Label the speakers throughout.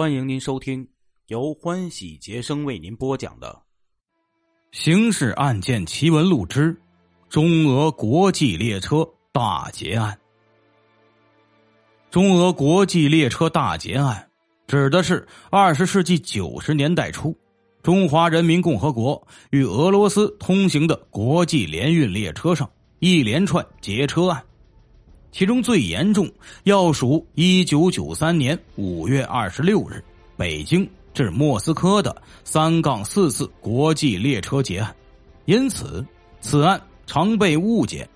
Speaker 1: 欢迎您收听由欢喜杰生为您播讲的《
Speaker 2: 刑事案件奇闻录之中俄国际列车大劫案》。中俄国际列车大劫案指的是二十世纪九十年代初，中华人民共和国与俄罗斯通行的国际联运列车上一连串劫车案。其中最严重，要数一九九三年五月二十六日北京至莫斯科的三杠四次国际列车劫案，因此此案常被误解，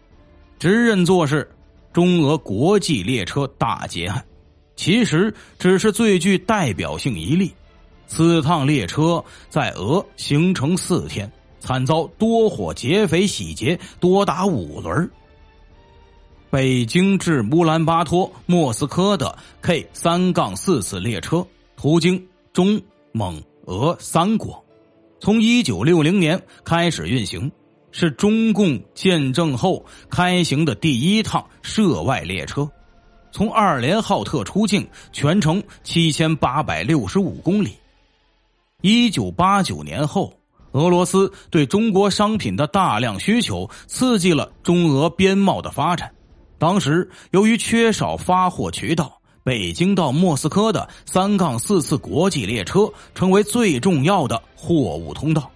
Speaker 2: 直认作是中俄国际列车大劫案，其实只是最具代表性一例。此趟列车在俄行程四天，惨遭多伙劫匪洗劫，多达五轮。北京至乌兰巴托、莫斯科的 K 三杠四次列车，途经中、蒙、俄三国，从一九六零年开始运行，是中共建政后开行的第一趟涉外列车。从二连浩特出境，全程七千八百六十五公里。一九八九年后，俄罗斯对中国商品的大量需求，刺激了中俄边贸的发展。当时由于缺少发货渠道，北京到莫斯科的三杠四次国际列车成为最重要的货物通道。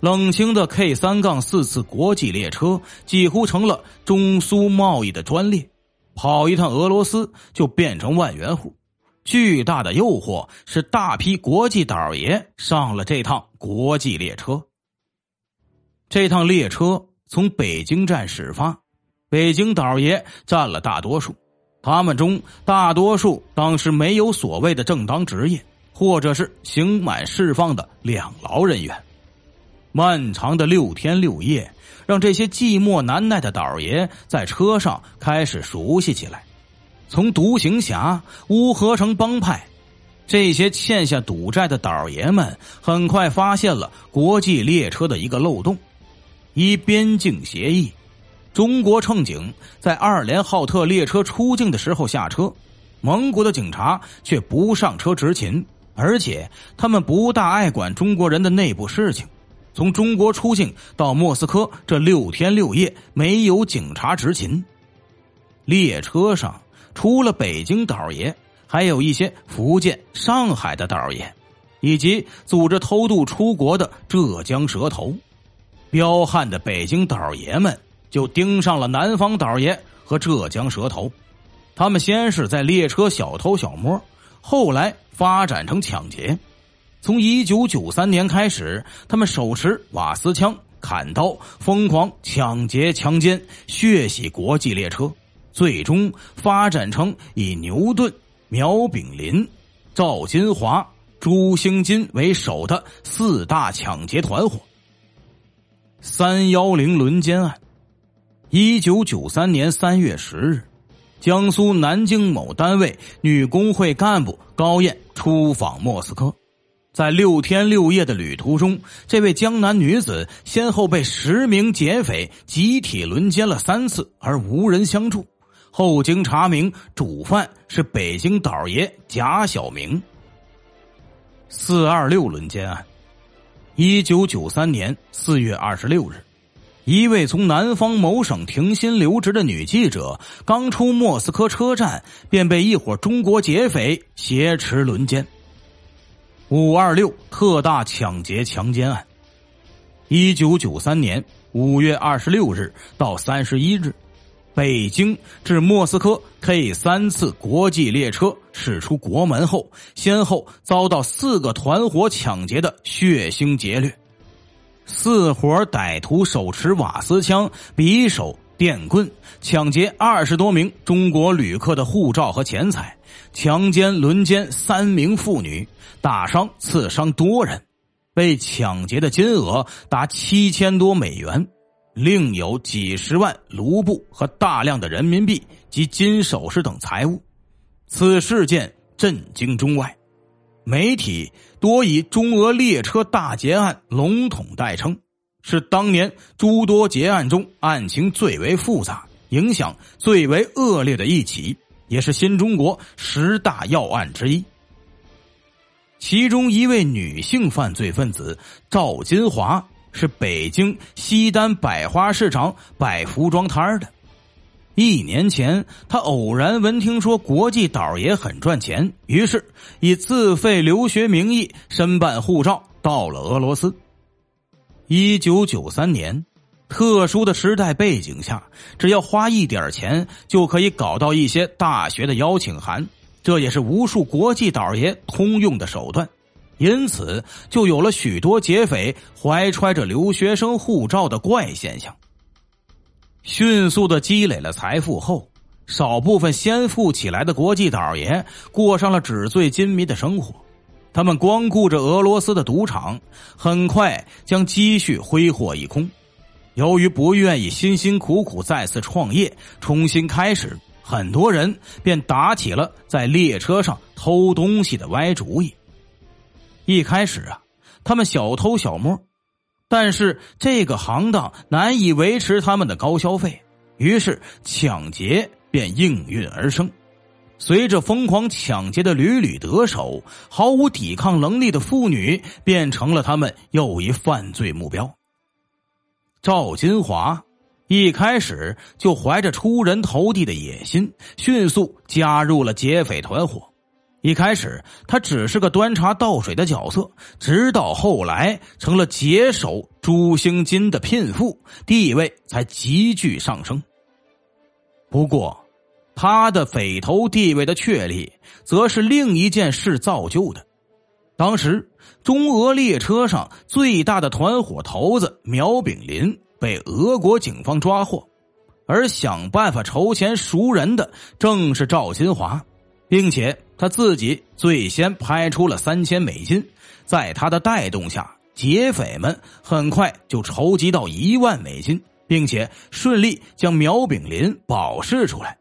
Speaker 2: 冷清的 K 三杠四次国际列车几乎成了中苏贸易的专列，跑一趟俄罗斯就变成万元户。巨大的诱惑使大批国际倒爷上了这趟国际列车。这趟列车从北京站始发。北京倒爷占了大多数，他们中大多数当时没有所谓的正当职业，或者是刑满释放的两劳人员。漫长的六天六夜，让这些寂寞难耐的倒爷在车上开始熟悉起来。从独行侠、乌合成帮派，这些欠下赌债的倒爷们，很快发现了国际列车的一个漏洞：依边境协议。中国乘警在二连浩特列车出境的时候下车，蒙古的警察却不上车执勤，而且他们不大爱管中国人的内部事情。从中国出境到莫斯科这六天六夜没有警察执勤。列车上除了北京倒爷，还有一些福建、上海的倒爷，以及组织偷渡出国的浙江蛇头。彪悍的北京倒爷们。就盯上了南方倒爷和浙江蛇头，他们先是在列车小偷小摸，后来发展成抢劫。从一九九三年开始，他们手持瓦斯枪、砍刀，疯狂抢劫、强奸、血洗国际列车，最终发展成以牛顿、苗炳林、赵金华、朱兴金为首的四大抢劫团伙。三幺零轮奸案。一九九三年三月十日，江苏南京某单位女工会干部高燕出访莫斯科，在六天六夜的旅途中，这位江南女子先后被十名劫匪集体轮奸了三次，而无人相助。后经查明，主犯是北京倒爷贾小明。四二六轮奸案，一九九三年四月二十六日。一位从南方某省停薪留职的女记者，刚出莫斯科车站，便被一伙中国劫匪挟持轮奸。五二六特大抢劫强奸案，一九九三年五月二十六日到三十一日，北京至莫斯科 K 三次国际列车驶出国门后，先后遭到四个团伙抢劫的血腥劫掠。四伙歹徒手持瓦斯枪、匕首、电棍，抢劫二十多名中国旅客的护照和钱财，强奸、轮奸三名妇女，打伤、刺伤多人，被抢劫的金额达七千多美元，另有几十万卢布和大量的人民币及金首饰等财物。此事件震惊中外。媒体多以“中俄列车大劫案”笼统代称，是当年诸多劫案中案情最为复杂、影响最为恶劣的一起，也是新中国十大要案之一。其中一位女性犯罪分子赵金华是北京西单百花市场摆服装摊的。一年前，他偶然闻听说国际倒爷很赚钱，于是以自费留学名义申办护照到了俄罗斯。一九九三年，特殊的时代背景下，只要花一点钱就可以搞到一些大学的邀请函，这也是无数国际倒爷通用的手段。因此，就有了许多劫匪怀揣着留学生护照的怪现象。迅速的积累了财富后，少部分先富起来的国际倒爷过上了纸醉金迷的生活。他们光顾着俄罗斯的赌场，很快将积蓄挥霍一空。由于不愿意辛辛苦苦再次创业、重新开始，很多人便打起了在列车上偷东西的歪主意。一开始啊，他们小偷小摸。但是这个行当难以维持他们的高消费，于是抢劫便应运而生。随着疯狂抢劫的屡屡得手，毫无抵抗能力的妇女变成了他们又一犯罪目标。赵金华一开始就怀着出人头地的野心，迅速加入了劫匪团伙。一开始，他只是个端茶倒水的角色，直到后来成了劫手朱星金的聘妇，地位才急剧上升。不过，他的匪头地位的确立，则是另一件事造就的。当时，中俄列车上最大的团伙头子苗炳林被俄国警方抓获，而想办法筹钱赎人的，正是赵新华。并且他自己最先拍出了三千美金，在他的带动下，劫匪们很快就筹集到一万美金，并且顺利将苗炳林保释出来。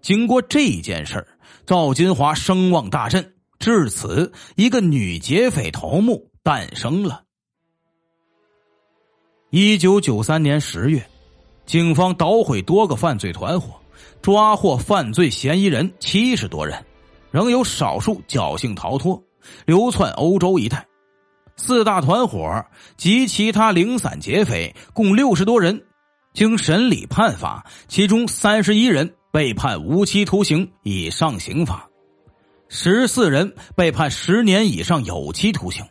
Speaker 2: 经过这件事赵金华声望大振，至此，一个女劫匪头目诞生了。一九九三年十月，警方捣毁多个犯罪团伙，抓获犯罪嫌疑人七十多人。仍有少数侥幸逃脱，流窜欧洲一带。四大团伙及其他零散劫匪共六十多人，经审理判罚，其中三十一人被判无期徒刑以上刑罚，十四人被判十年以上有期徒刑。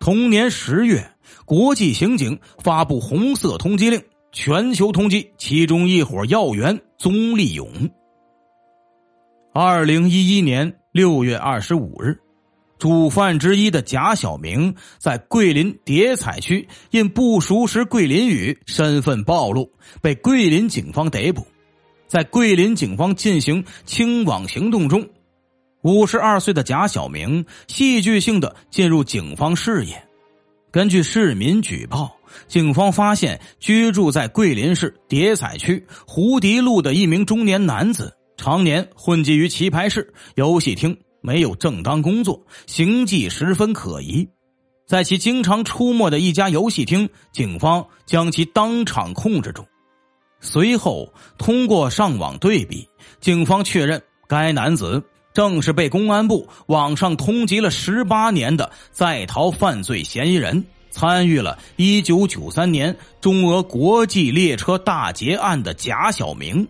Speaker 2: 同年十月，国际刑警发布红色通缉令，全球通缉其中一伙要员宗立勇。二零一一年六月二十五日，主犯之一的贾小明在桂林叠彩区因不熟识桂林语，身份暴露，被桂林警方逮捕。在桂林警方进行清网行动中，五十二岁的贾小明戏剧性的进入警方视野。根据市民举报，警方发现居住在桂林市叠彩区胡迪路的一名中年男子。常年混迹于棋牌室、游戏厅，没有正当工作，行迹十分可疑。在其经常出没的一家游戏厅，警方将其当场控制住。随后通过上网对比，警方确认该男子正是被公安部网上通缉了十八年的在逃犯罪嫌疑人，参与了一九九三年中俄国际列车大劫案的贾小明。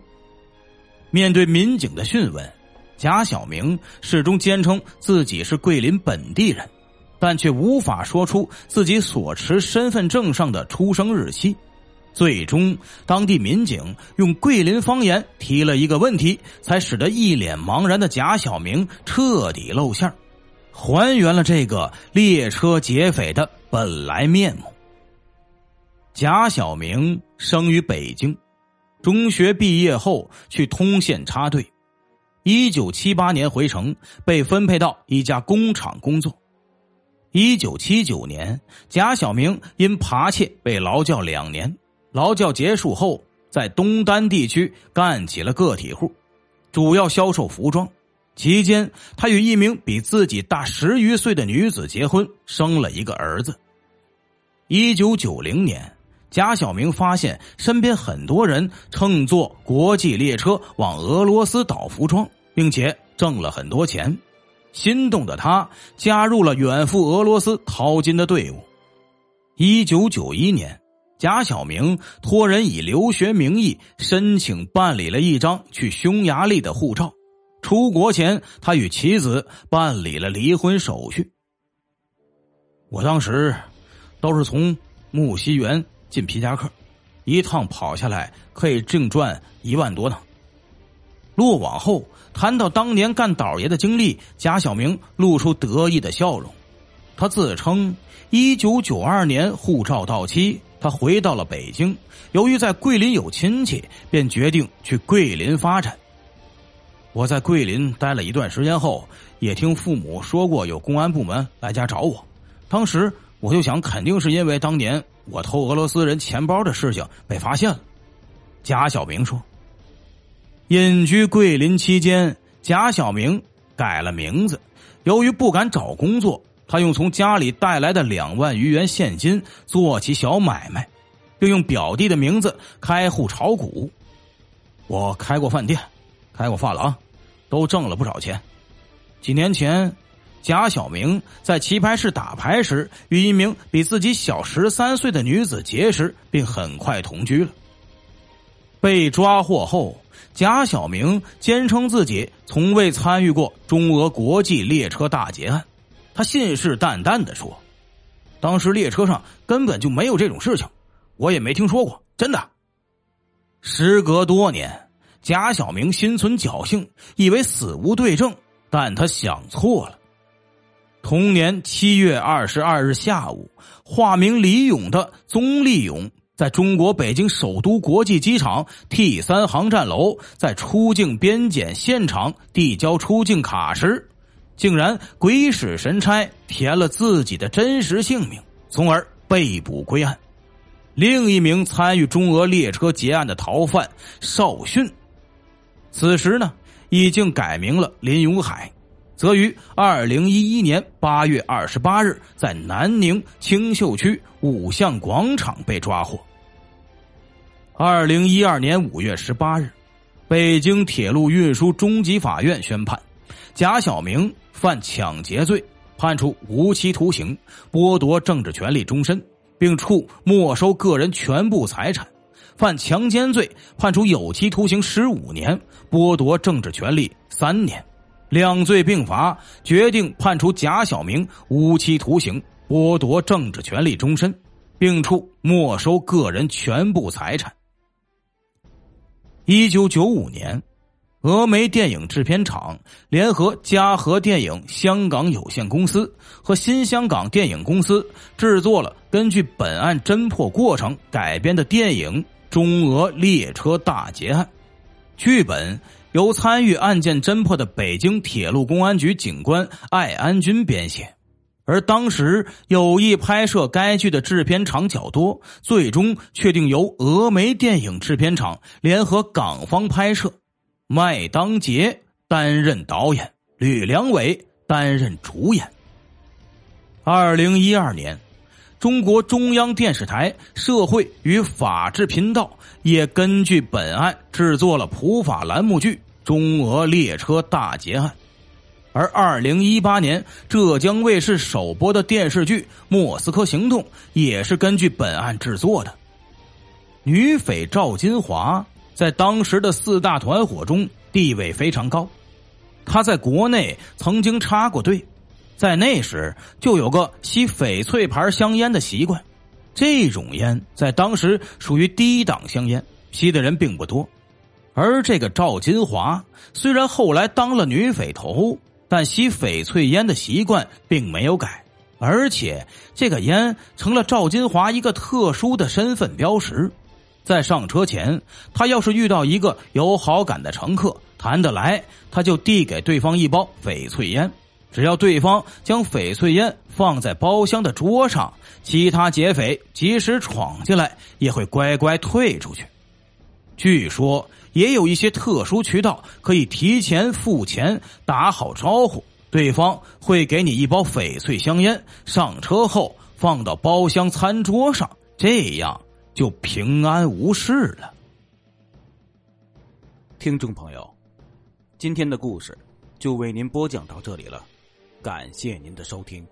Speaker 2: 面对民警的讯问，贾小明始终坚称自己是桂林本地人，但却无法说出自己所持身份证上的出生日期。最终，当地民警用桂林方言提了一个问题，才使得一脸茫然的贾小明彻底露馅还原了这个列车劫匪的本来面目。贾小明生于北京。中学毕业后去通县插队，一九七八年回城，被分配到一家工厂工作。一九七九年，贾小明因扒窃被劳教两年，劳教结束后，在东单地区干起了个体户，主要销售服装。期间，他与一名比自己大十余岁的女子结婚，生了一个儿子。一九九零年。贾小明发现身边很多人乘坐国际列车往俄罗斯倒服装，并且挣了很多钱。心动的他加入了远赴俄罗斯淘金的队伍。一九九一年，贾小明托人以留学名义申请办理了一张去匈牙利的护照。出国前，他与妻子办理了离婚手续。我当时都是从木樨园进皮夹克，一趟跑下来可以净赚一万多呢。落网后，谈到当年干倒爷的经历，贾小明露出得意的笑容。他自称，一九九二年护照到期，他回到了北京。由于在桂林有亲戚，便决定去桂林发展。我在桂林待了一段时间后，也听父母说过有公安部门来家找我。当时我就想，肯定是因为当年我偷俄罗斯人钱包的事情被发现了。贾小明说：“隐居桂林期间，贾小明改了名字。由于不敢找工作，他用从家里带来的两万余元现金做起小买卖，并用表弟的名字开户炒股。我开过饭店，开过发廊。”都挣了不少钱。几年前，贾小明在棋牌室打牌时，与一名比自己小十三岁的女子结识，并很快同居了。被抓获后，贾小明坚称自己从未参与过中俄国际列车大劫案。他信誓旦旦的说：“当时列车上根本就没有这种事情，我也没听说过，真的。”时隔多年。贾小明心存侥幸，以为死无对证，但他想错了。同年七月二十二日下午，化名李勇的宗立勇，在中国北京首都国际机场 T 三航站楼，在出境边检现场递交出境卡时，竟然鬼使神差填了自己的真实姓名，从而被捕归案。另一名参与中俄列车劫案的逃犯邵迅。此时呢，已经改名了林永海，则于二零一一年八月二十八日在南宁青秀区五象广场被抓获。二零一二年五月十八日，北京铁路运输中级法院宣判，贾小明犯抢劫罪，判处无期徒刑，剥夺政治权利终身，并处没收个人全部财产。犯强奸罪，判处有期徒刑十五年，剥夺政治权利三年，两罪并罚，决定判处贾小明无期徒刑，剥夺政治权利终身，并处没收个人全部财产。一九九五年，峨眉电影制片厂联合嘉禾电影香港有限公司和新香港电影公司制作了根据本案侦破过程改编的电影。中俄列车大劫案，剧本由参与案件侦破的北京铁路公安局警官艾安军编写，而当时有意拍摄该剧的制片厂较多，最终确定由峨眉电影制片厂联合港方拍摄，麦当杰担任导演，吕良伟担任主演。二零一二年。中国中央电视台社会与法制频道也根据本案制作了普法栏目剧《中俄列车大劫案》，而二零一八年浙江卫视首播的电视剧《莫斯科行动》也是根据本案制作的。女匪赵金华在当时的四大团伙中地位非常高，她在国内曾经插过队。在那时就有个吸翡翠牌香烟的习惯，这种烟在当时属于低档香烟，吸的人并不多。而这个赵金华虽然后来当了女匪头，但吸翡翠烟的习惯并没有改，而且这个烟成了赵金华一个特殊的身份标识。在上车前，他要是遇到一个有好感的乘客，谈得来，他就递给对方一包翡翠烟。只要对方将翡翠烟放在包厢的桌上，其他劫匪即使闯进来，也会乖乖退出去。据说也有一些特殊渠道可以提前付钱，打好招呼，对方会给你一包翡翠香烟，上车后放到包厢餐桌上，这样就平安无事了。
Speaker 1: 听众朋友，今天的故事就为您播讲到这里了。感谢您的收听。